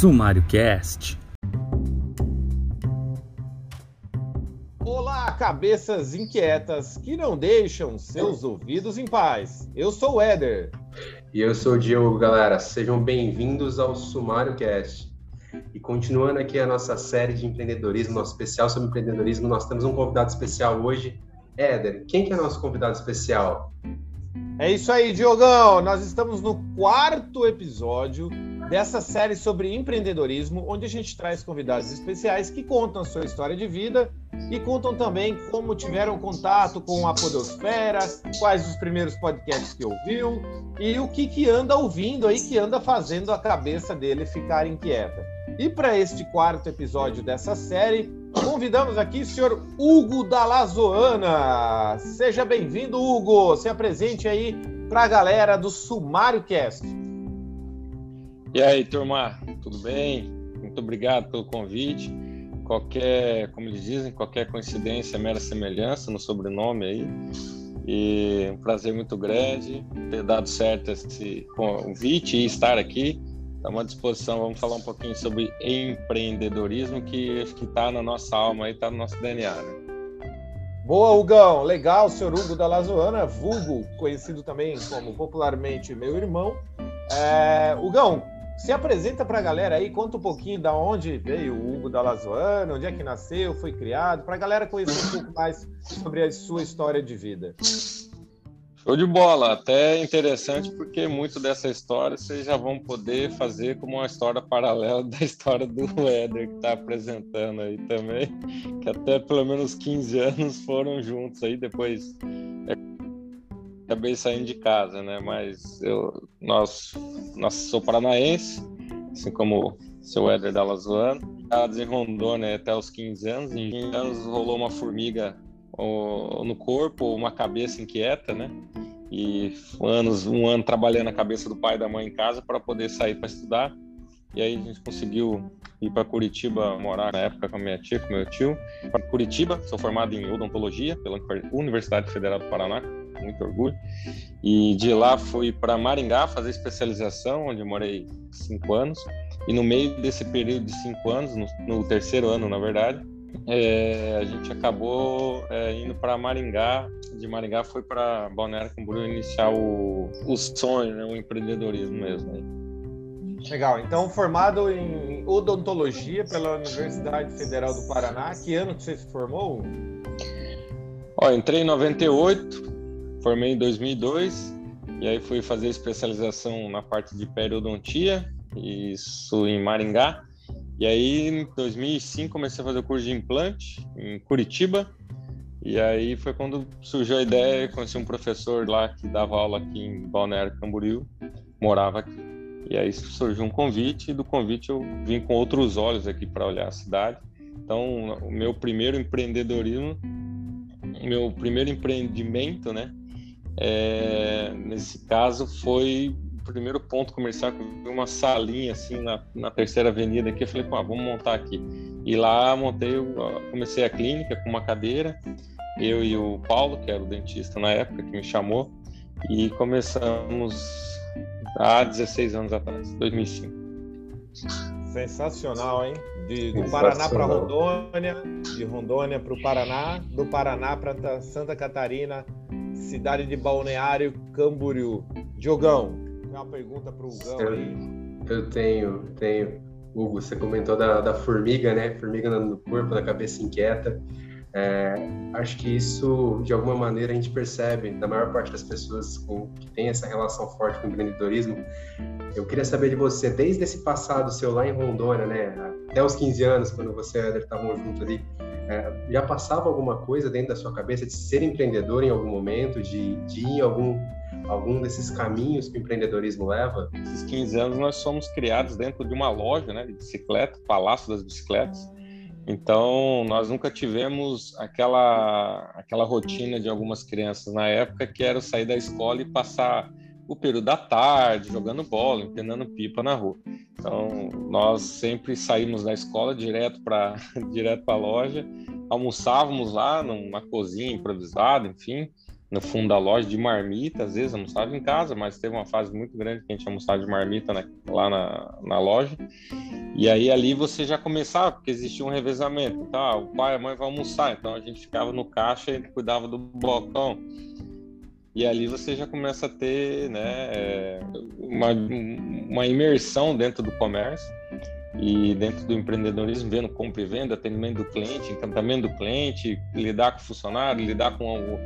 Sumário Cast. Olá, cabeças inquietas que não deixam seus ouvidos em paz. Eu sou o Éder. E eu sou o Diogo, galera. Sejam bem-vindos ao Sumário Cast. E continuando aqui a nossa série de empreendedorismo, nosso especial sobre empreendedorismo, nós temos um convidado especial hoje. Éder, quem que é nosso convidado especial? É isso aí, Diogão. Nós estamos no quarto episódio dessa série sobre empreendedorismo, onde a gente traz convidados especiais que contam a sua história de vida e contam também como tiveram contato com a Podosfera, quais os primeiros podcasts que ouviu e o que, que anda ouvindo aí, que anda fazendo a cabeça dele ficar inquieta. E para este quarto episódio dessa série, convidamos aqui o senhor Hugo Dalazoana. Seja bem-vindo, Hugo. Se apresente aí para a galera do Sumário Cast. E aí, turma, tudo bem? Muito obrigado pelo convite. Qualquer, como eles dizem, qualquer coincidência, é mera semelhança no sobrenome aí. E um prazer muito grande ter dado certo esse convite e estar aqui. Estamos à disposição, vamos falar um pouquinho sobre empreendedorismo, que que está na nossa alma está no nosso DNA. Né? Boa, Hugão. Legal, senhor Hugo da Lazoana, vulgo, conhecido também como popularmente meu irmão. É, Hugão, se apresenta para a galera aí, conta um pouquinho da onde veio o Hugo da Lazoana, onde é que nasceu, foi criado, para a galera conhecer um pouco mais sobre a sua história de vida. Show de bola, até interessante porque muito dessa história vocês já vão poder fazer como uma história paralela da história do Éder que está apresentando aí também, que até pelo menos 15 anos foram juntos aí, depois acabei saindo de casa, né? Mas eu, nós, nós sou paranaense, assim como seu Éder da Lazoano. Casa em Rondônia até os 15 anos. Em 15 anos rolou uma formiga no corpo, uma cabeça inquieta, né? E anos, um ano trabalhando a cabeça do pai e da mãe em casa para poder sair para estudar. E aí a gente conseguiu ir para Curitiba morar na época com a minha tia, com meu tio. Curitiba, sou formado em odontologia pela Universidade Federal do Paraná muito orgulho. E de lá fui para Maringá fazer especialização, onde morei cinco anos. E no meio desse período de cinco anos, no, no terceiro ano, na verdade, é, a gente acabou é, indo para Maringá. De Maringá foi para Balneário Camboriú iniciar o, o sonho, né, o empreendedorismo mesmo. Aí. Legal. Então, formado em odontologia pela Universidade Federal do Paraná, que ano que você se formou? Ó, entrei em 98, formei em 2002 e aí fui fazer especialização na parte de periodontia, isso em Maringá. E aí em 2005 comecei a fazer o curso de implante em Curitiba. E aí foi quando surgiu a ideia, conheci um professor lá que dava aula aqui em Balneário Camboriú, morava aqui. E aí surgiu um convite, e do convite eu vim com outros olhos aqui para olhar a cidade. Então, o meu primeiro empreendedorismo, meu primeiro empreendimento, né, é, nesse caso, foi o primeiro ponto comercial que eu vi uma salinha assim na, na terceira avenida aqui. Eu falei, pô, vamos montar aqui. E lá montei, comecei a clínica com uma cadeira, eu e o Paulo, que era o dentista na época, que me chamou, e começamos há 16 anos atrás, 2005. Sensacional, hein? De, do Paraná para Rondônia, de Rondônia para o Paraná, do Paraná para Santa Catarina, cidade de Balneário Camboriú. Diogão, tem uma pergunta para o Hugão eu, aí. Eu tenho, tenho. Hugo, você comentou da, da formiga, né? Formiga no corpo, da cabeça inquieta. É, acho que isso, de alguma maneira, a gente percebe, da maior parte das pessoas com, que tem essa relação forte com o empreendedorismo. Eu queria saber de você, desde esse passado seu lá em Rondônia, né? Até os 15 anos, quando você e a estavam juntos ali, é, já passava alguma coisa dentro da sua cabeça de ser empreendedor em algum momento, de, de ir em algum, algum desses caminhos que o empreendedorismo leva? Esses 15 anos nós somos criados dentro de uma loja né, de bicicleta, Palácio das Bicicletas. Então, nós nunca tivemos aquela, aquela rotina de algumas crianças na época que era sair da escola e passar o período da tarde jogando bola, empinando pipa na rua. Então, nós sempre saímos da escola direto para direto a loja, almoçávamos lá numa cozinha improvisada, enfim, no fundo da loja de marmita, às vezes almoçava em casa, mas teve uma fase muito grande que a gente almoçava de marmita né, lá na, na loja. E aí ali você já começava, porque existia um revezamento. Tá, o pai e a mãe vão almoçar, então a gente ficava no caixa e cuidava do balcão. E ali você já começa a ter né, é, uma, uma imersão dentro do comércio e dentro do empreendedorismo, vendo compra e venda, atendimento do cliente, encantamento do cliente, lidar com o funcionário, lidar com o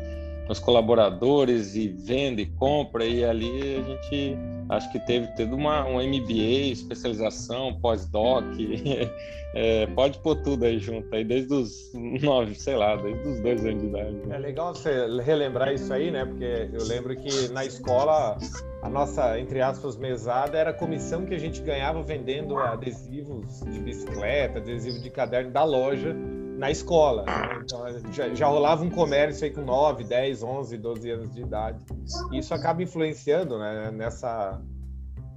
os colaboradores e venda e compra e ali a gente acho que teve tudo uma um MBA, especialização, pós-doc, é, pode pôr tudo aí junto aí desde os nove, sei lá, desde os dois anos de idade. É legal você relembrar isso aí, né? Porque eu lembro que na escola a nossa entre aspas mesada era a comissão que a gente ganhava vendendo adesivos de bicicleta, adesivo de caderno da loja na escola. Né? Então, já, já, rolava um comércio aí com 9, 10, 11, 12 anos de idade. Isso acaba influenciando né, nessa,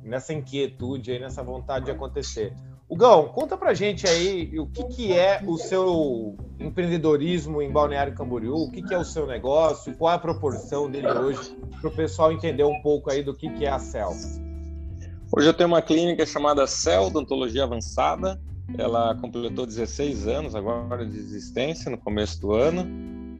nessa inquietude aí, nessa vontade de acontecer. O Gão, conta pra gente aí o que, que é o seu empreendedorismo em Balneário Camboriú, o que, que é o seu negócio, qual é a proporção dele hoje, para o pessoal entender um pouco aí do que, que é a CEL. Hoje eu tenho uma clínica chamada CEL, Odontologia Avançada, ela completou 16 anos agora de existência no começo do ano.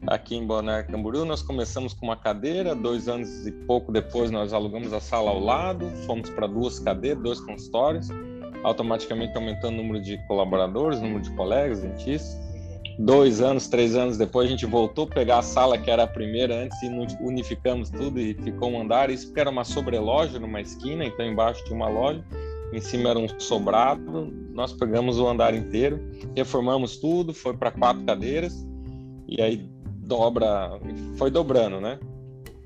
Aqui em Balneário Camboriú, nós começamos com uma cadeira, dois anos e pouco depois nós alugamos a sala ao lado, fomos para duas cadeiras, dois consultórios, automaticamente aumentando o número de colaboradores, número de colegas, dentistas. Dois anos, três anos depois, a gente voltou a pegar a sala que era a primeira antes e unificamos tudo e ficou um andar. Isso porque era uma sobreloja numa esquina, então embaixo tinha uma loja em cima era um sobrado. Nós pegamos o andar inteiro, reformamos tudo, foi para quatro cadeiras e aí dobra, foi dobrando, né?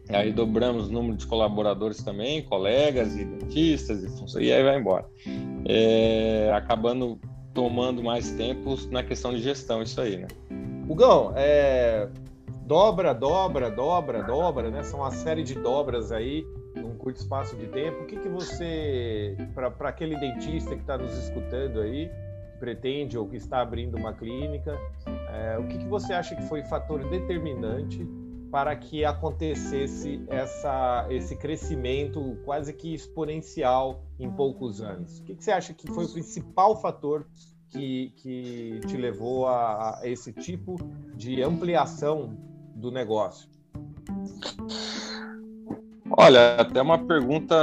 Aí dobramos o número de colaboradores também, colegas e dentistas e, e aí vai embora. É, acabando tomando mais tempo na questão de gestão, isso aí, né? Hugão, é, dobra, dobra, dobra, dobra, né? São uma série de dobras aí curto espaço de tempo. O que, que você, para aquele dentista que está nos escutando aí, pretende ou que está abrindo uma clínica, é, o que, que você acha que foi fator determinante para que acontecesse essa, esse crescimento quase que exponencial em poucos anos? O que, que você acha que foi o principal fator que, que te levou a, a esse tipo de ampliação do negócio? Olha, até uma pergunta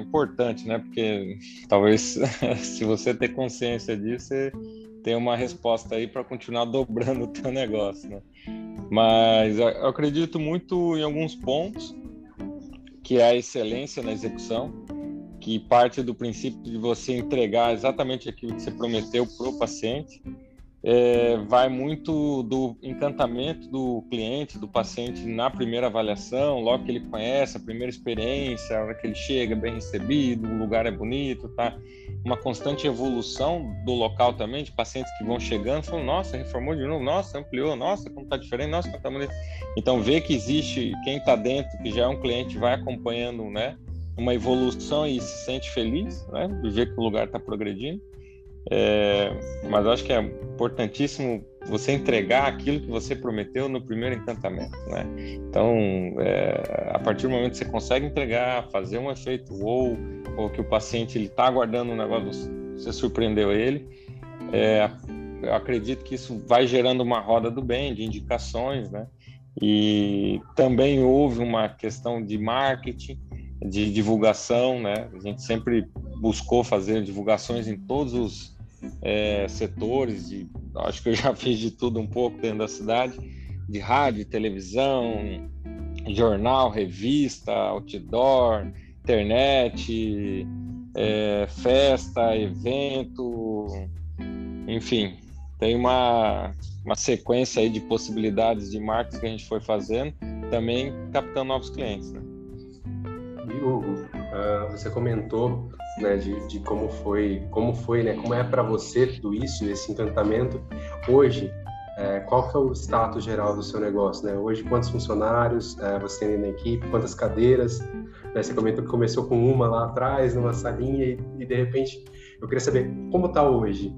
importante, né? Porque talvez se você ter consciência disso, você tem uma resposta aí para continuar dobrando o teu negócio, né? Mas eu acredito muito em alguns pontos, que é a excelência na execução, que parte do princípio de você entregar exatamente aquilo que você prometeu para o paciente é, vai muito do encantamento do cliente, do paciente na primeira avaliação, logo que ele conhece, a primeira experiência, a hora que ele chega bem recebido, o lugar é bonito, tá? Uma constante evolução do local também, de pacientes que vão chegando, falam, nossa, reformou de novo, nossa, ampliou, nossa, como tá diferente, nossa, como tá bonito. Então, ver que existe quem está dentro, que já é um cliente, vai acompanhando, né? Uma evolução e se sente feliz, né? De ver que o lugar está progredindo é, mas acho que é importantíssimo você entregar aquilo que você prometeu no primeiro encantamento, né? Então, é, a partir do momento que você consegue entregar, fazer um efeito ou ou que o paciente ele está aguardando um negócio, você surpreendeu ele, é, eu acredito que isso vai gerando uma roda do bem, de indicações, né? E também houve uma questão de marketing, de divulgação, né? A gente sempre buscou fazer divulgações em todos os é, setores, de, acho que eu já fiz de tudo um pouco dentro da cidade, de rádio, televisão, jornal, revista, outdoor, internet, é, festa, evento, enfim, tem uma, uma sequência aí de possibilidades de marcas que a gente foi fazendo, também captando novos clientes. Né? E Hugo, uh, você comentou né, de, de, como foi, como foi, né, como é para você tudo isso, esse encantamento. Hoje, é, qual que é o status geral do seu negócio, né? Hoje, quantos funcionários é, você tem na equipe, quantas cadeiras? Né? Você comentou que começou com uma lá atrás, numa salinha, e, e de repente, eu queria saber como está hoje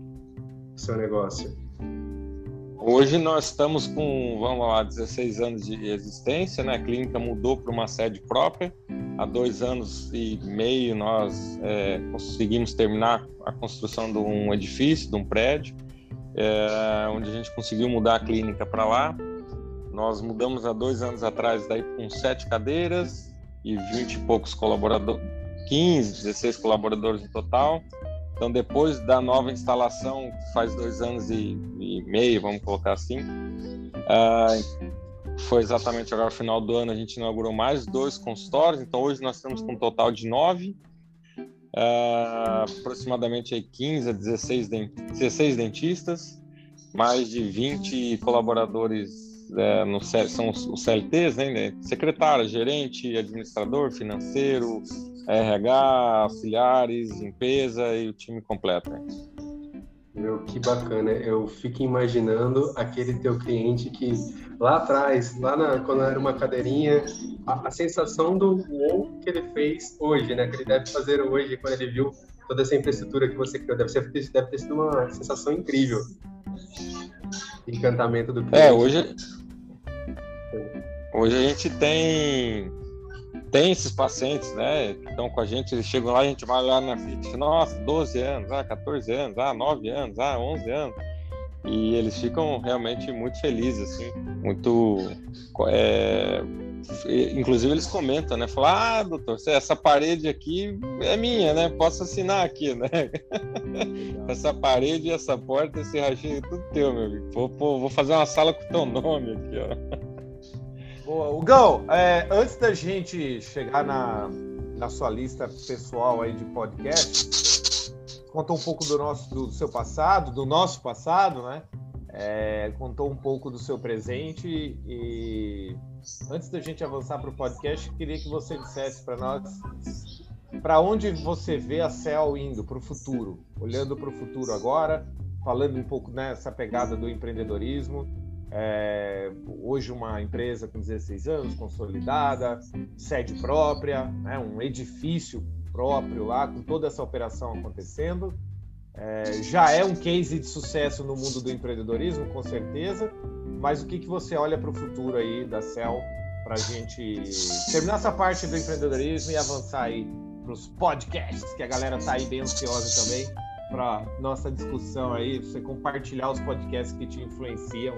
o seu negócio. Hoje nós estamos com, vamos lá, 16 anos de existência, né? A clínica mudou para uma sede própria. Há dois anos e meio nós é, conseguimos terminar a construção de um edifício, de um prédio, é, onde a gente conseguiu mudar a clínica para lá. Nós mudamos há dois anos atrás daí com sete cadeiras e 20 e poucos colaboradores, 15, 16 colaboradores no total. Então, depois da nova instalação, faz dois anos e, e meio, vamos colocar assim, uh, foi exatamente agora no final do ano, a gente inaugurou mais dois consultórios. Então, hoje nós estamos com um total de nove, uh, aproximadamente 15 a 16, 16 dentistas, mais de 20 colaboradores é, no, são os CLTs, né? Secretário, gerente, administrador, financeiro, RH, auxiliares, limpeza e o time completo. Né? Meu, que bacana. Eu fico imaginando aquele teu cliente que lá atrás, lá na, quando era uma cadeirinha, a, a sensação do wow que ele fez hoje, né? Que ele deve fazer hoje quando ele viu toda essa infraestrutura que você criou. Deve, ser, deve ter sido uma sensação incrível. Encantamento do cliente. É, hoje, hoje a gente tem tem esses pacientes, né, que estão com a gente, eles chegam lá, a gente vai lá na frente, nossa, 12 anos, ah, 14 anos, ah, 9 anos, ah, 11 anos, e eles ficam realmente muito felizes, assim, muito, é, inclusive eles comentam, né, falam, ah, doutor, essa parede aqui é minha, né, posso assinar aqui, né, essa parede, essa porta, esse rachinho, tudo teu, meu amigo, vou, vou fazer uma sala com teu nome aqui, ó. Boa. Hugão, é, antes da gente chegar na, na sua lista pessoal aí de podcast, contou um pouco do nosso do seu passado, do nosso passado, né? É, contou um pouco do seu presente e antes da gente avançar para o podcast, queria que você dissesse para nós para onde você vê a Cell indo para o futuro, olhando para o futuro agora, falando um pouco nessa pegada do empreendedorismo é, hoje uma empresa com 16 anos, consolidada, sede própria, né, um edifício próprio lá, com toda essa operação acontecendo. É, já é um case de sucesso no mundo do empreendedorismo, com certeza. Mas o que, que você olha para o futuro aí da Cell para a gente terminar essa parte do empreendedorismo e avançar aí para os podcasts, que a galera está aí bem ansiosa também para nossa discussão aí, você compartilhar os podcasts que te influenciam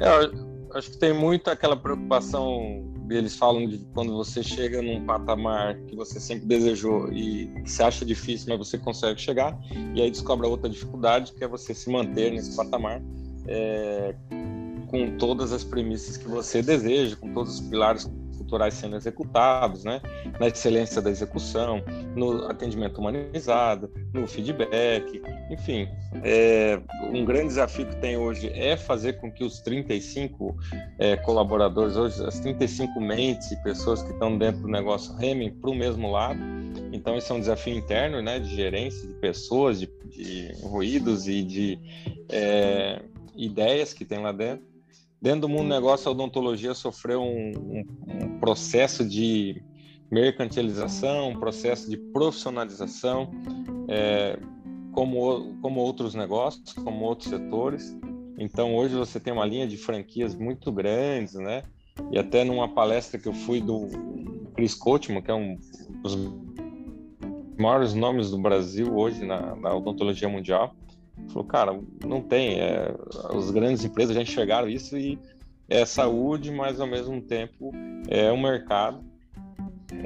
é, acho que tem muito aquela preocupação eles falam de quando você chega num patamar que você sempre desejou e você acha difícil, mas você consegue chegar, e aí descobre outra dificuldade, que é você se manter nesse patamar é, com todas as premissas que você deseja, com todos os pilares culturais sendo executados, né? na excelência da execução, no atendimento humanizado, no feedback, enfim. É, um grande desafio que tem hoje é fazer com que os 35 é, colaboradores, hoje as 35 mentes e pessoas que estão dentro do negócio remem para o mesmo lado. Então, esse é um desafio interno, né, de gerência de pessoas, de, de ruídos e de é, ideias que tem lá dentro. Dentro do mundo do negócio, a odontologia sofreu um, um, um processo de mercantilização, um processo de profissionalização, é, como, como outros negócios, como outros setores. Então, hoje você tem uma linha de franquias muito grandes, né? E até numa palestra que eu fui do Chris Coachman, que é um dos maiores nomes do Brasil hoje na, na odontologia mundial, Falou, cara, não tem. É, as grandes empresas já enxergaram isso e é saúde, mas ao mesmo tempo é um mercado.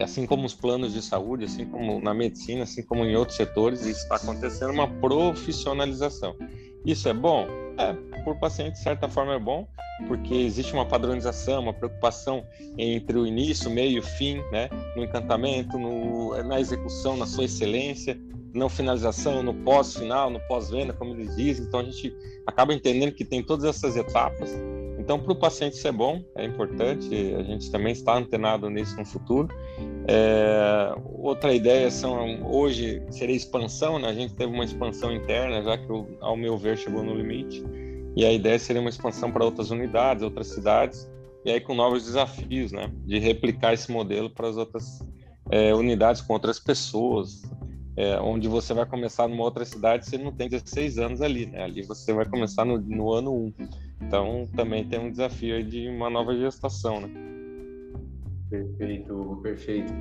Assim como os planos de saúde, assim como na medicina, assim como em outros setores, isso está acontecendo uma profissionalização. Isso é bom? É, por paciente, de certa forma, é bom, porque existe uma padronização, uma preocupação entre o início, meio e fim, né? no encantamento, no, na execução, na sua excelência não finalização, no pós-final, no pós-venda, como eles dizem. Então a gente acaba entendendo que tem todas essas etapas. Então para o paciente é bom, é importante. A gente também está antenado nisso no futuro. É, outra ideia são hoje seria expansão, né? A gente teve uma expansão interna, já que ao meu ver chegou no limite. E a ideia seria uma expansão para outras unidades, outras cidades, e aí com novos desafios, né? De replicar esse modelo para as outras é, unidades com outras pessoas, é, onde você vai começar numa outra cidade, você não tem 16 anos ali, né? Ali você vai começar no, no ano 1. Então, também tem um desafio de uma nova gestação, né? Perfeito, perfeito.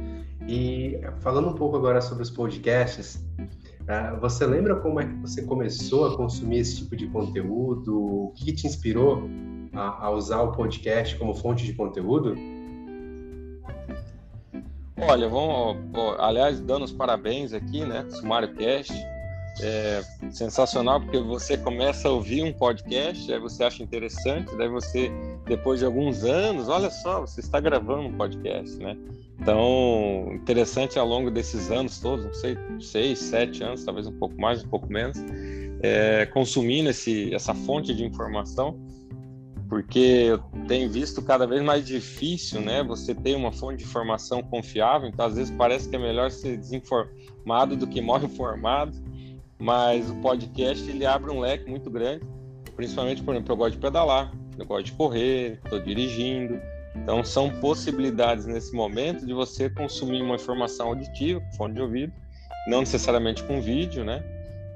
E falando um pouco agora sobre os podcasts, uh, você lembra como é que você começou a consumir esse tipo de conteúdo? O que te inspirou a usar o podcast como fonte de conteúdo? Olha, vamos, aliás, dando os parabéns aqui, né? Sumário Cast. É sensacional porque você começa a ouvir um podcast, aí você acha interessante, daí você, depois de alguns anos, olha só, você está gravando um podcast, né? Então, interessante ao longo desses anos todos, não sei, seis, sete anos, talvez um pouco mais, um pouco menos, é, consumindo esse, essa fonte de informação porque eu tenho visto cada vez mais difícil, né? Você ter uma fonte de informação confiável, então às vezes parece que é melhor ser desinformado do que mal informado, mas o podcast ele abre um leque muito grande, principalmente, por exemplo, eu gosto de pedalar, eu gosto de correr, estou dirigindo, então são possibilidades nesse momento de você consumir uma informação auditiva, com fone de ouvido, não necessariamente com vídeo, né?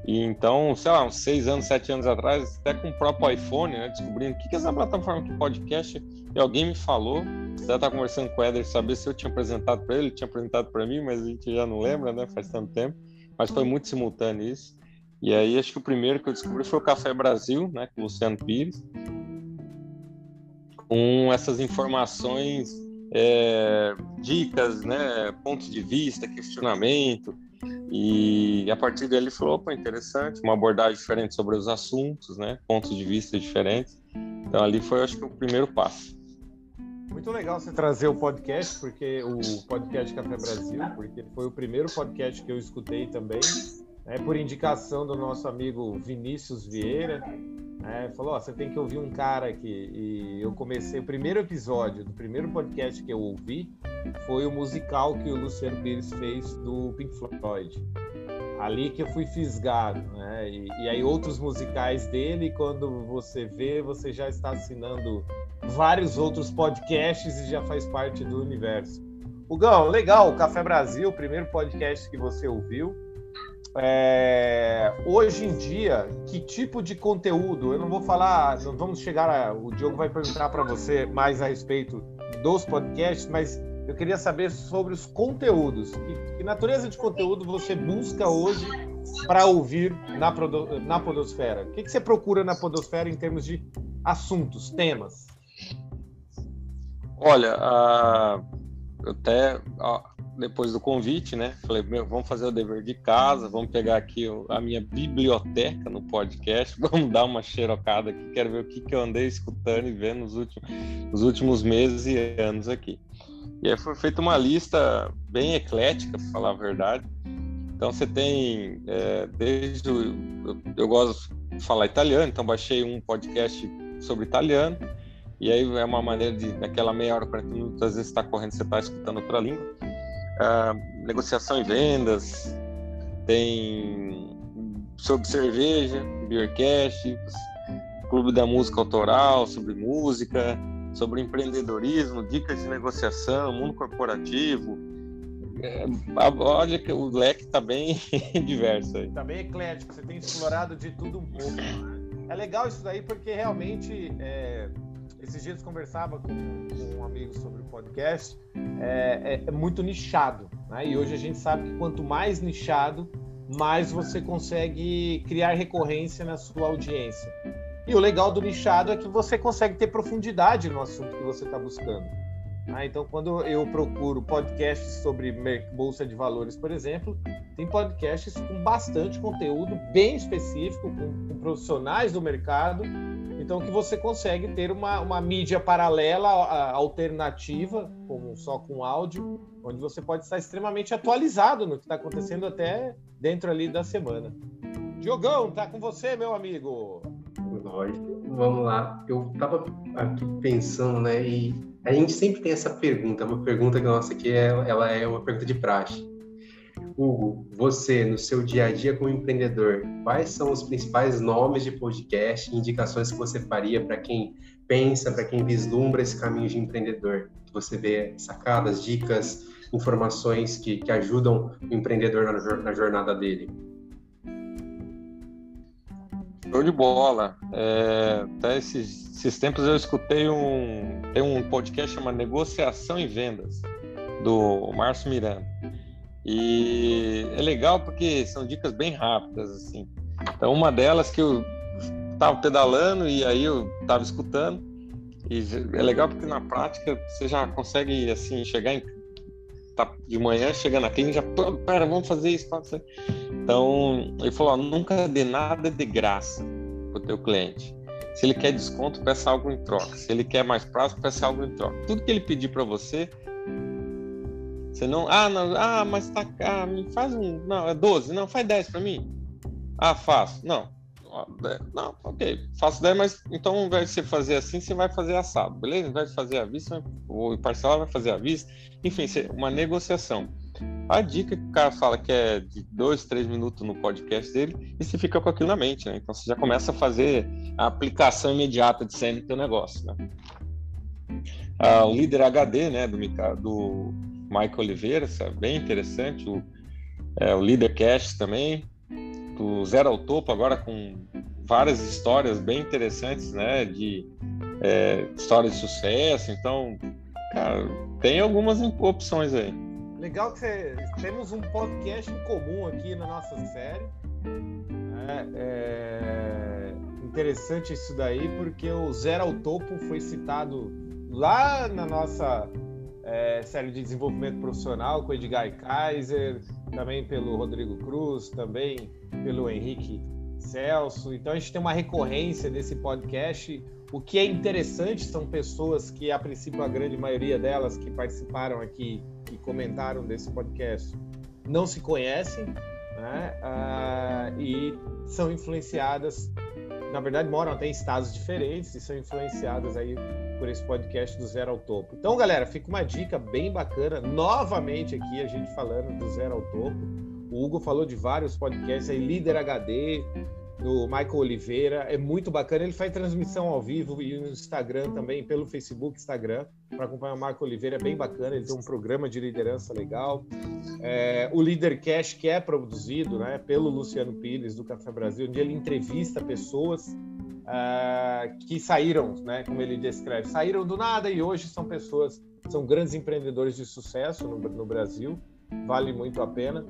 E então, sei lá, uns seis anos, sete anos atrás, até com o próprio iPhone, né, descobrindo o que, é essa plataforma de podcast, e alguém me falou, já tá conversando com o Éder, saber se eu tinha apresentado para ele tinha apresentado para mim, mas a gente já não lembra, né, faz tanto tempo, mas foi muito simultâneo isso. E aí, acho que o primeiro que eu descobri foi o Café Brasil, né, com o Luciano Pires, com essas informações, é, dicas, né, pontos de vista, questionamento, e a partir dele ele falou, opa, interessante, uma abordagem diferente sobre os assuntos, né? Pontos de vista diferentes. Então ali foi, acho que, o primeiro passo. Muito legal você trazer o podcast, porque o podcast Café Brasil, porque foi o primeiro podcast que eu escutei também, né, por indicação do nosso amigo Vinícius Vieira. Né, falou: você tem que ouvir um cara aqui. E eu comecei o primeiro episódio do primeiro podcast que eu ouvi foi o musical que o Luciano Pires fez do Pink Floyd. Ali que eu fui fisgado, né? E, e aí outros musicais dele, quando você vê, você já está assinando vários outros podcasts e já faz parte do universo. Gão, legal, Café Brasil, primeiro podcast que você ouviu. É, hoje em dia, que tipo de conteúdo? Eu não vou falar, não vamos chegar a, o Diogo vai perguntar para você mais a respeito dos podcasts, mas eu queria saber sobre os conteúdos. Que, que natureza de conteúdo você busca hoje para ouvir na, na Podosfera? O que, que você procura na Podosfera em termos de assuntos, temas? Olha, até uh, depois do convite, né? Falei, meu, vamos fazer o dever de casa, vamos pegar aqui a minha biblioteca no podcast, vamos dar uma xerocada aqui, quero ver o que, que eu andei escutando e vendo nos últimos, nos últimos meses e anos aqui. E aí foi feita uma lista bem eclética, para falar a verdade. Então você tem, é, desde o, eu, eu, gosto de falar italiano, então baixei um podcast sobre italiano, e aí é uma maneira de, naquela meia hora, 40 minutos, às vezes está correndo, você está escutando outra língua. Ah, negociação e vendas, tem sobre cerveja, beercast, clube da música autoral, sobre música, sobre empreendedorismo, dicas de negociação, mundo corporativo. É, olha que o leque está bem diverso aí. Está bem eclético, você tem explorado de tudo um pouco. Né? É legal isso daí porque realmente é, esses dias conversava com, com, um amigo sobre o podcast, é, é, é muito nichado. Né? E hoje a gente sabe que quanto mais nichado, mais você consegue criar recorrência na sua audiência. E o legal do nichado é que você consegue ter profundidade no assunto que você está buscando. Ah, então, quando eu procuro podcasts sobre bolsa de valores, por exemplo, tem podcasts com bastante conteúdo bem específico, com, com profissionais do mercado, então que você consegue ter uma, uma mídia paralela, alternativa, como só com áudio, onde você pode estar extremamente atualizado no que está acontecendo até dentro ali da semana. Diogão, tá com você, meu amigo. Lógico. Vamos lá. Eu estava aqui pensando, né? E a gente sempre tem essa pergunta, uma pergunta que nossa aqui é, ela é uma pergunta de praxe. Hugo, você no seu dia a dia como empreendedor, quais são os principais nomes de podcast indicações que você faria para quem pensa, para quem vislumbra esse caminho de empreendedor? Você vê sacadas, dicas, informações que, que ajudam o empreendedor na, na jornada dele. Show de bola. É, até esses, esses, tempos eu escutei um, tem um podcast chamado Negociação e Vendas, do Márcio Miranda. E é legal porque são dicas bem rápidas, assim. Então, uma delas que eu estava pedalando e aí eu estava escutando. E é legal porque na prática você já consegue, assim, chegar em tá de manhã, chega na clínica, já, pera, vamos fazer isso. Então, ele falou, ó, nunca dê nada de graça para o teu cliente. Se ele quer desconto, peça algo em troca. Se ele quer mais prazo, peça algo em troca. Tudo que ele pedir para você, você não, ah, não, ah, mas tá, ah, me faz um, não, é 12, não, faz 10 para mim. Ah, faço. Não, não, ok, faço 10, mas então ao invés de você fazer assim, você vai fazer assado, beleza? De fazer a vista, ou parcelar, vai fazer a vista. Enfim, uma negociação. A dica que o cara fala que é de dois, três minutos no podcast dele, e você fica com aquilo na mente, né? Então você já começa a fazer a aplicação imediata de cena no teu negócio, né? Ah, o líder HD, né, do, do Michael Oliveira, é bem interessante. O, é, o líder Cash também, do Zero ao Topo, agora com várias histórias bem interessantes, né? De é, histórias de sucesso. Então, cara, tem algumas opções aí. Legal que você, temos um podcast em comum aqui na nossa série. É, é interessante isso daí, porque o Zero ao Topo foi citado lá na nossa é, série de desenvolvimento profissional com Edgar Kaiser, também pelo Rodrigo Cruz, também pelo Henrique Celso. Então a gente tem uma recorrência desse podcast. O que é interessante são pessoas que, a princípio, a grande maioria delas que participaram aqui e comentaram desse podcast não se conhecem né? Ah, e são influenciadas, na verdade, moram até em estados diferentes e são influenciadas aí por esse podcast do Zero ao Topo. Então, galera, fica uma dica bem bacana. Novamente aqui a gente falando do Zero ao Topo. O Hugo falou de vários podcasts aí, Líder HD, do Michael Oliveira. É muito bacana. Ele faz transmissão ao vivo e no Instagram também, pelo Facebook, Instagram, para acompanhar o Michael Oliveira. É bem bacana. Ele tem um programa de liderança legal. É, o Líder Cash, que é produzido né, pelo Luciano Pires, do Café Brasil, onde ele entrevista pessoas uh, que saíram, né, como ele descreve, saíram do nada e hoje são pessoas, são grandes empreendedores de sucesso no, no Brasil. Vale muito a pena.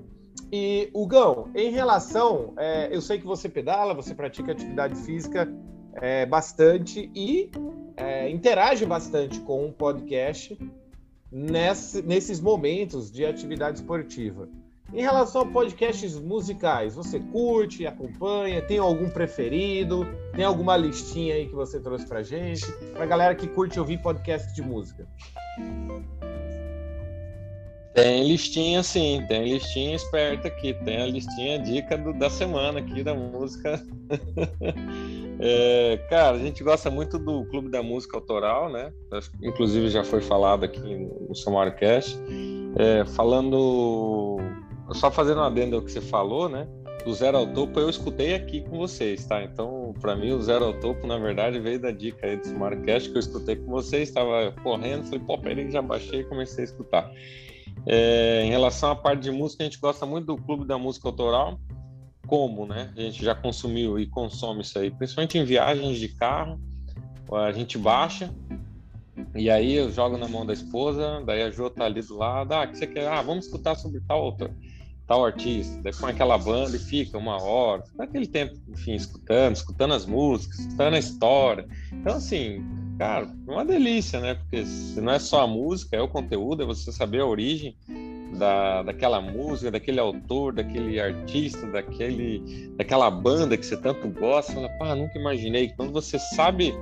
E, Hugão, em relação, é, eu sei que você pedala, você pratica atividade física é, bastante e é, interage bastante com o um podcast nesse, nesses momentos de atividade esportiva. Em relação a podcasts musicais, você curte, acompanha, tem algum preferido? Tem alguma listinha aí que você trouxe pra gente? Pra galera que curte ouvir podcast de música. Tem listinha sim, tem listinha esperta aqui, tem a listinha dica do, da semana aqui da música. é, cara, a gente gosta muito do Clube da Música Autoral, né? Inclusive já foi falado aqui no Samarcast. É, falando, só fazendo um adendo ao que você falou, né? Do Zero ao Topo eu escutei aqui com vocês, tá? Então, para mim, o Zero ao Topo, na verdade, veio da dica aí do Smartcast que eu escutei com vocês, estava correndo, falei, pô, peraí, já baixei e comecei a escutar. É, em relação à parte de música, a gente gosta muito do Clube da Música Autoral. Como, né? A gente já consumiu e consome isso aí, principalmente em viagens de carro. A gente baixa e aí eu jogo na mão da esposa, daí a Jo tá ali do lado. Ah, que você quer? Ah, vamos escutar sobre tal outra, tal artista. Daí põe aquela banda e fica uma hora, aquele tempo, enfim, escutando, escutando as músicas, escutando a história. Então, assim, Cara, uma delícia, né? Porque não é só a música, é o conteúdo, é você saber a origem da, daquela música, daquele autor, daquele artista, daquele, daquela banda que você tanto gosta. Fala, pá, nunca imaginei. Quando você sabe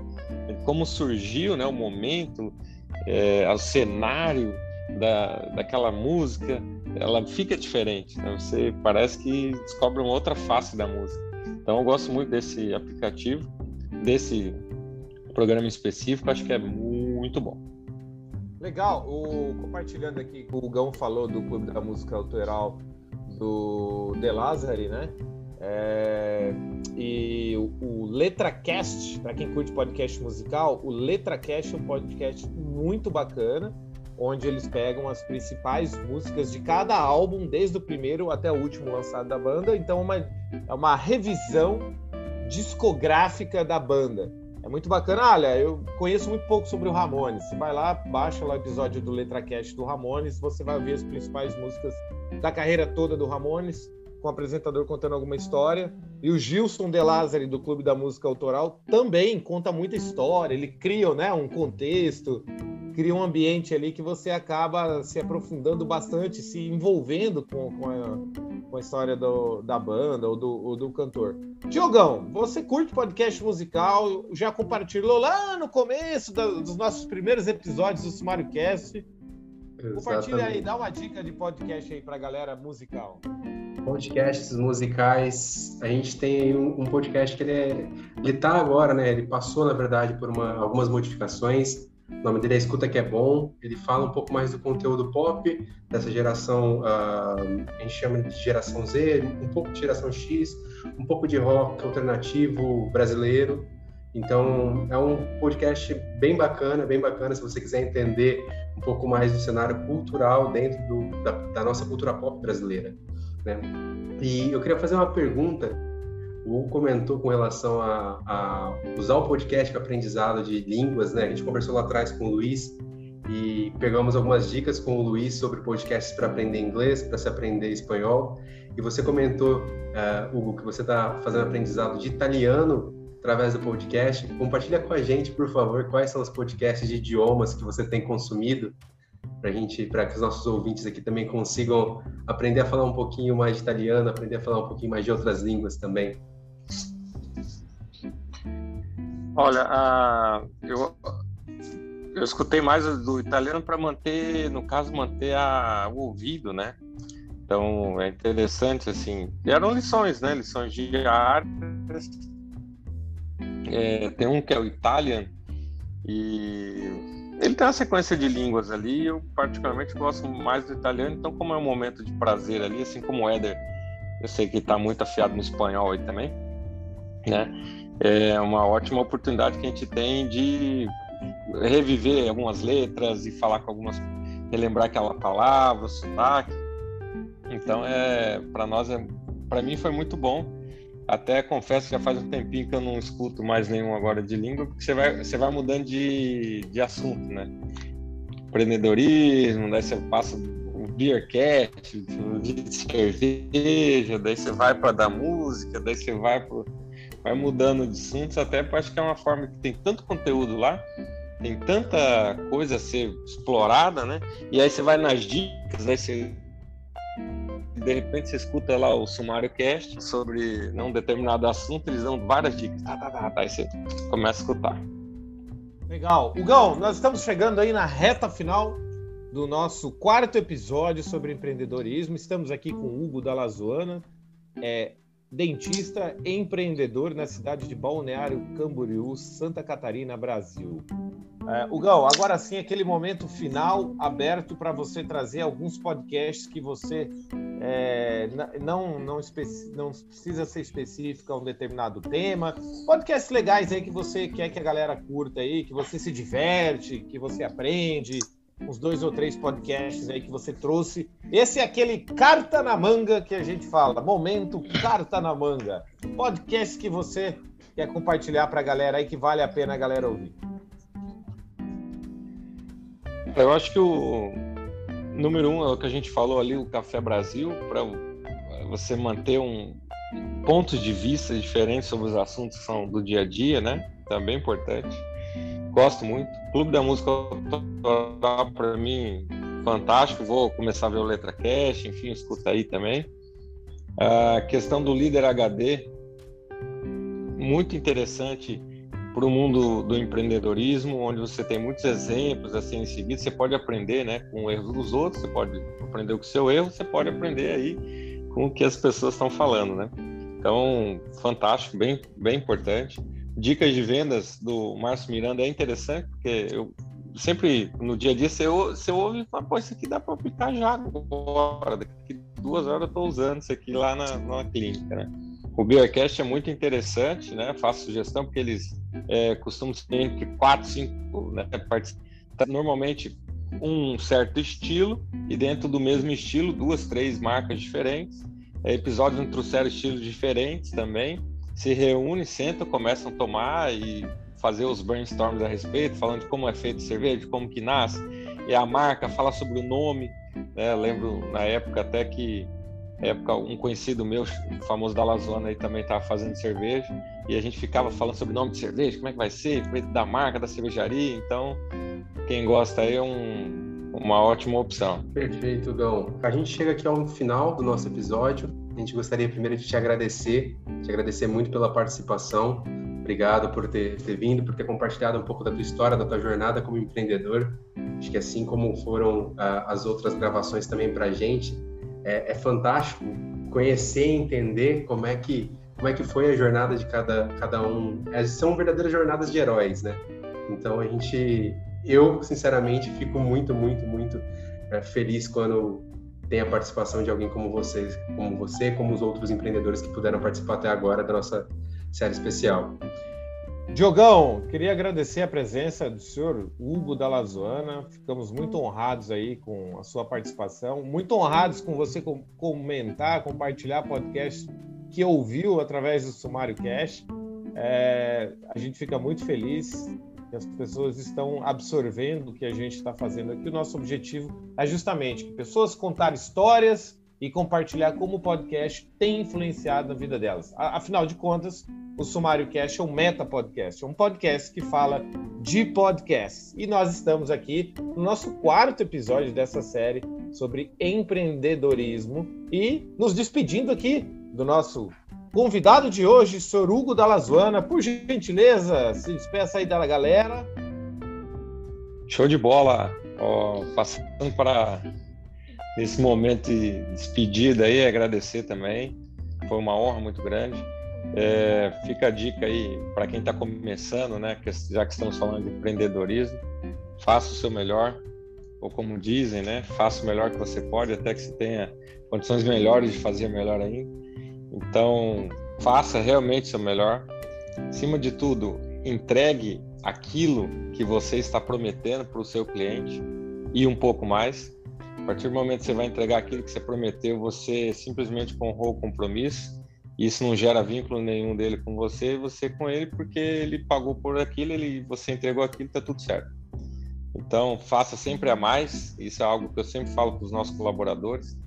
como surgiu né, o momento, é, o cenário da, daquela música, ela fica diferente. Né? Você parece que descobre uma outra face da música. Então eu gosto muito desse aplicativo, desse programa específico, acho que é muito bom. Legal. O, compartilhando aqui, o Gão falou do Clube da Música Autoral do De Lázari, né? É, e o, o LetraCast, para quem curte podcast musical, o LetraCast é um podcast muito bacana, onde eles pegam as principais músicas de cada álbum, desde o primeiro até o último lançado da banda. Então, uma, é uma revisão discográfica da banda. É muito bacana. Olha, eu conheço muito pouco sobre o Ramones. Você vai lá, baixa lá o episódio do LetraCast do Ramones, você vai ver as principais músicas da carreira toda do Ramones, com o apresentador contando alguma história. E o Gilson De Lázari, do Clube da Música Autoral, também conta muita história. Ele cria né, um contexto, cria um ambiente ali que você acaba se aprofundando bastante, se envolvendo com, com, a, com a história do, da banda ou do, ou do cantor. Diogão, você curte podcast musical, já compartilhou lá no começo da, dos nossos primeiros episódios do Sumário Cast. Compartilha aí, dá uma dica de podcast aí pra galera musical. Podcasts musicais, a gente tem um, um podcast que ele, é, ele tá agora, né? Ele passou, na verdade, por uma, algumas modificações o nome dele é Escuta Que É Bom. Ele fala um pouco mais do conteúdo pop, dessa geração, uh, a gente chama de geração Z, um pouco de geração X, um pouco de rock alternativo brasileiro. Então, é um podcast bem bacana, bem bacana se você quiser entender um pouco mais do cenário cultural dentro do, da, da nossa cultura pop brasileira. Né? E eu queria fazer uma pergunta o Hugo comentou com relação a, a usar o podcast para aprendizado de línguas, né? A gente conversou lá atrás com o Luiz e pegamos algumas dicas com o Luiz sobre podcasts para aprender inglês, para se aprender espanhol. E você comentou, uh, Hugo, que você está fazendo aprendizado de italiano através do podcast. Compartilha com a gente, por favor, quais são os podcasts de idiomas que você tem consumido para gente, para que os nossos ouvintes aqui também consigam aprender a falar um pouquinho mais de italiano, aprender a falar um pouquinho mais de outras línguas também. Olha, eu, eu escutei mais do italiano para manter, no caso, manter a, o ouvido, né? Então é interessante assim. E eram lições, né? Lições de. É, tem um que é o Italian e ele tem uma sequência de línguas ali. Eu particularmente gosto mais do italiano. Então, como é um momento de prazer ali, assim como o Éder, eu sei que está muito afiado no espanhol aí também, né? É uma ótima oportunidade que a gente tem de reviver algumas letras e falar com algumas relembrar aquela palavra, sotaque. Então é para nós é para mim foi muito bom. Até confesso que já faz um tempinho que eu não escuto mais nenhum agora de língua, porque você vai você vai mudando de, de assunto, né? Empreendedorismo, daí você passa o beercast, de cerveja, daí você vai para dar música, daí você vai para vai mudando de assuntos, até porque acho que é uma forma que tem tanto conteúdo lá, tem tanta coisa a ser explorada, né? E aí você vai nas dicas, aí você de repente você escuta lá o sumário cast sobre um determinado assunto, eles dão várias dicas, tá, tá, tá, tá, aí você começa a escutar. Legal. Hugão, nós estamos chegando aí na reta final do nosso quarto episódio sobre empreendedorismo. Estamos aqui com o Hugo da Lazoana. É, dentista empreendedor na cidade de Balneário Camboriú, Santa Catarina, Brasil. É, Hugão, agora sim, aquele momento final aberto para você trazer alguns podcasts que você é, não, não, não precisa ser específico a um determinado tema. Podcasts legais aí que você quer que a galera curta aí, que você se diverte, que você aprende, uns dois ou três podcasts aí que você trouxe. Esse é aquele carta na manga que a gente fala, momento carta na manga. Podcast que você quer compartilhar para a galera aí que vale a pena a galera ouvir. Eu acho que o número um é o que a gente falou ali, o Café Brasil, para você manter um pontos de vista diferentes sobre os assuntos que são do dia a dia, né? Também importante. Gosto muito. Clube da Música para mim fantástico. Vou começar a ver o Letra Cash, enfim, escuta aí também. A questão do líder HD, muito interessante para o mundo do empreendedorismo, onde você tem muitos exemplos assim em seguida. Você pode aprender, né, com o erro dos outros. Você pode aprender com o seu erro. Você pode aprender aí com o que as pessoas estão falando, né? Então, fantástico, bem, bem importante dicas de vendas do Márcio Miranda é interessante, porque eu sempre, no dia a dia, você, você ouve e fala, pô, isso aqui dá para aplicar já agora, daqui duas horas eu estou usando isso aqui lá na, na clínica, né? O Beercast é muito interessante, né? Faço sugestão porque eles é, costumam ser entre quatro, cinco, né? Normalmente um certo estilo e dentro do mesmo estilo, duas, três marcas diferentes. É, episódios não trouxeram estilos diferentes também. Se reúnem, sentam, começam a tomar e fazer os brainstorms a respeito, falando de como é feito cerveja, de como que nasce, e a marca, fala sobre o nome. Né? lembro na época até que época um conhecido meu, famoso da Lazona, aí também estava fazendo cerveja e a gente ficava falando sobre o nome de cerveja, como é que vai ser, da marca, da cervejaria. Então, quem gosta aí é um, uma ótima opção. Perfeito, Gão. A gente chega aqui ao final do nosso episódio. A gente gostaria primeiro de te agradecer, te agradecer muito pela participação. Obrigado por ter, ter vindo, por ter compartilhado um pouco da tua história, da tua jornada como empreendedor. Acho que assim como foram ah, as outras gravações também para a gente, é, é fantástico conhecer e entender como é que como é que foi a jornada de cada, cada um. É, são verdadeiras jornadas de heróis, né? Então a gente, eu sinceramente fico muito, muito, muito é, feliz quando tem a participação de alguém como vocês, como você, como os outros empreendedores que puderam participar até agora da nossa série especial. Diogão, queria agradecer a presença do senhor Hugo da Lazoana. Ficamos muito honrados aí com a sua participação, muito honrados com você comentar, compartilhar podcast que ouviu através do Sumário Cash. É, a gente fica muito feliz que as pessoas estão absorvendo o que a gente está fazendo aqui. O nosso objetivo é justamente que pessoas contar histórias e compartilhar como o podcast tem influenciado a vida delas. Afinal de contas, o Sumário Cast é um meta podcast, é um podcast que fala de podcasts. E nós estamos aqui no nosso quarto episódio dessa série sobre empreendedorismo e nos despedindo aqui do nosso convidado de hoje, Sr. Hugo Dalazuana. Por gentileza, se despeça aí da galera. Show de bola. Oh, passando para esse momento de despedida aí, agradecer também. Foi uma honra muito grande. É, fica a dica aí para quem está começando, né? Que, já que estamos falando de empreendedorismo, faça o seu melhor, ou como dizem, né? Faça o melhor que você pode, até que você tenha condições melhores de fazer melhor ainda. Então, faça realmente seu melhor. Acima de tudo, entregue aquilo que você está prometendo para o seu cliente e um pouco mais. A partir do momento que você vai entregar aquilo que você prometeu, você simplesmente honrou o compromisso isso não gera vínculo nenhum dele com você, você com ele, porque ele pagou por aquilo, ele, você entregou aquilo, tá tudo certo. Então, faça sempre a mais. Isso é algo que eu sempre falo para os nossos colaboradores.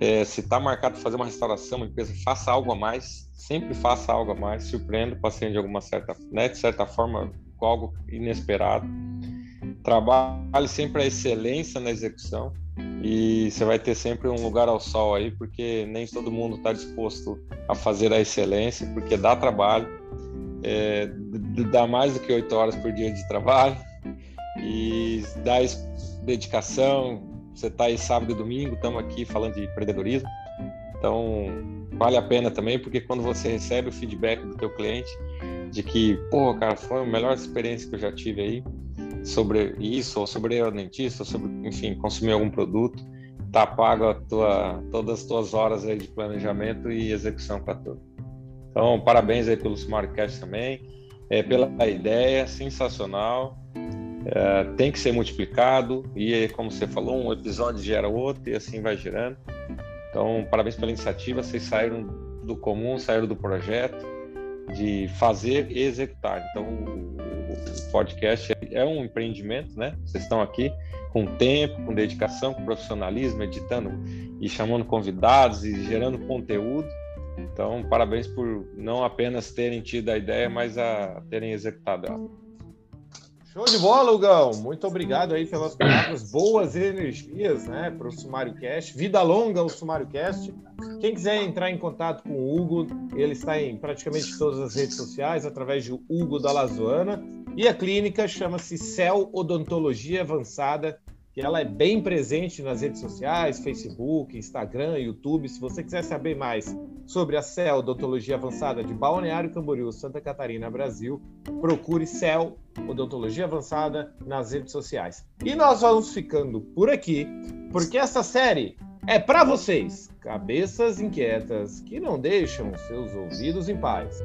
É, se está marcado fazer uma restauração, uma empresa, faça algo a mais. Sempre faça algo a mais. Surpreenda o paciente de alguma certa, né, de certa forma, com algo inesperado. Trabalhe sempre a excelência na execução e você vai ter sempre um lugar ao sol aí, porque nem todo mundo está disposto a fazer a excelência, porque dá trabalho, é, dá mais do que oito horas por dia de trabalho e dá dedicação. Você está aí sábado e domingo, estamos aqui falando de empreendedorismo, então vale a pena também, porque quando você recebe o feedback do teu cliente de que, pô, cara, foi a melhor experiência que eu já tive aí, sobre isso, ou sobre o dentista, ou sobre, enfim, consumir algum produto, tá pago a tua, todas as tuas horas aí de planejamento e execução para tudo. Então, parabéns aí pelo Smartcast também, é, pela ideia, sensacional, é, tem que ser multiplicado, e como você falou, um episódio gera outro e assim vai girando. Então, parabéns pela iniciativa, vocês saíram do comum, saíram do projeto, de fazer e executar. Então, o podcast é um empreendimento, né? Vocês estão aqui com tempo, com dedicação, com profissionalismo, editando e chamando convidados e gerando conteúdo. Então, parabéns por não apenas terem tido a ideia, mas a terem executado ela. Show de bola, Lugão. Muito obrigado aí pelas palavras, boas energias, né, para o Sumário Cast. Vida longa o Sumário Cast. Quem quiser entrar em contato com o Hugo, ele está em praticamente todas as redes sociais, através de Hugo da Lazoana. E a clínica chama-se Cell Odontologia Avançada, que ela é bem presente nas redes sociais, Facebook, Instagram, YouTube. Se você quiser saber mais sobre a Cell Odontologia Avançada de Balneário Camboriú, Santa Catarina, Brasil, procure Cell Odontologia Avançada nas redes sociais. E nós vamos ficando por aqui, porque essa série é para vocês, cabeças inquietas que não deixam seus ouvidos em paz.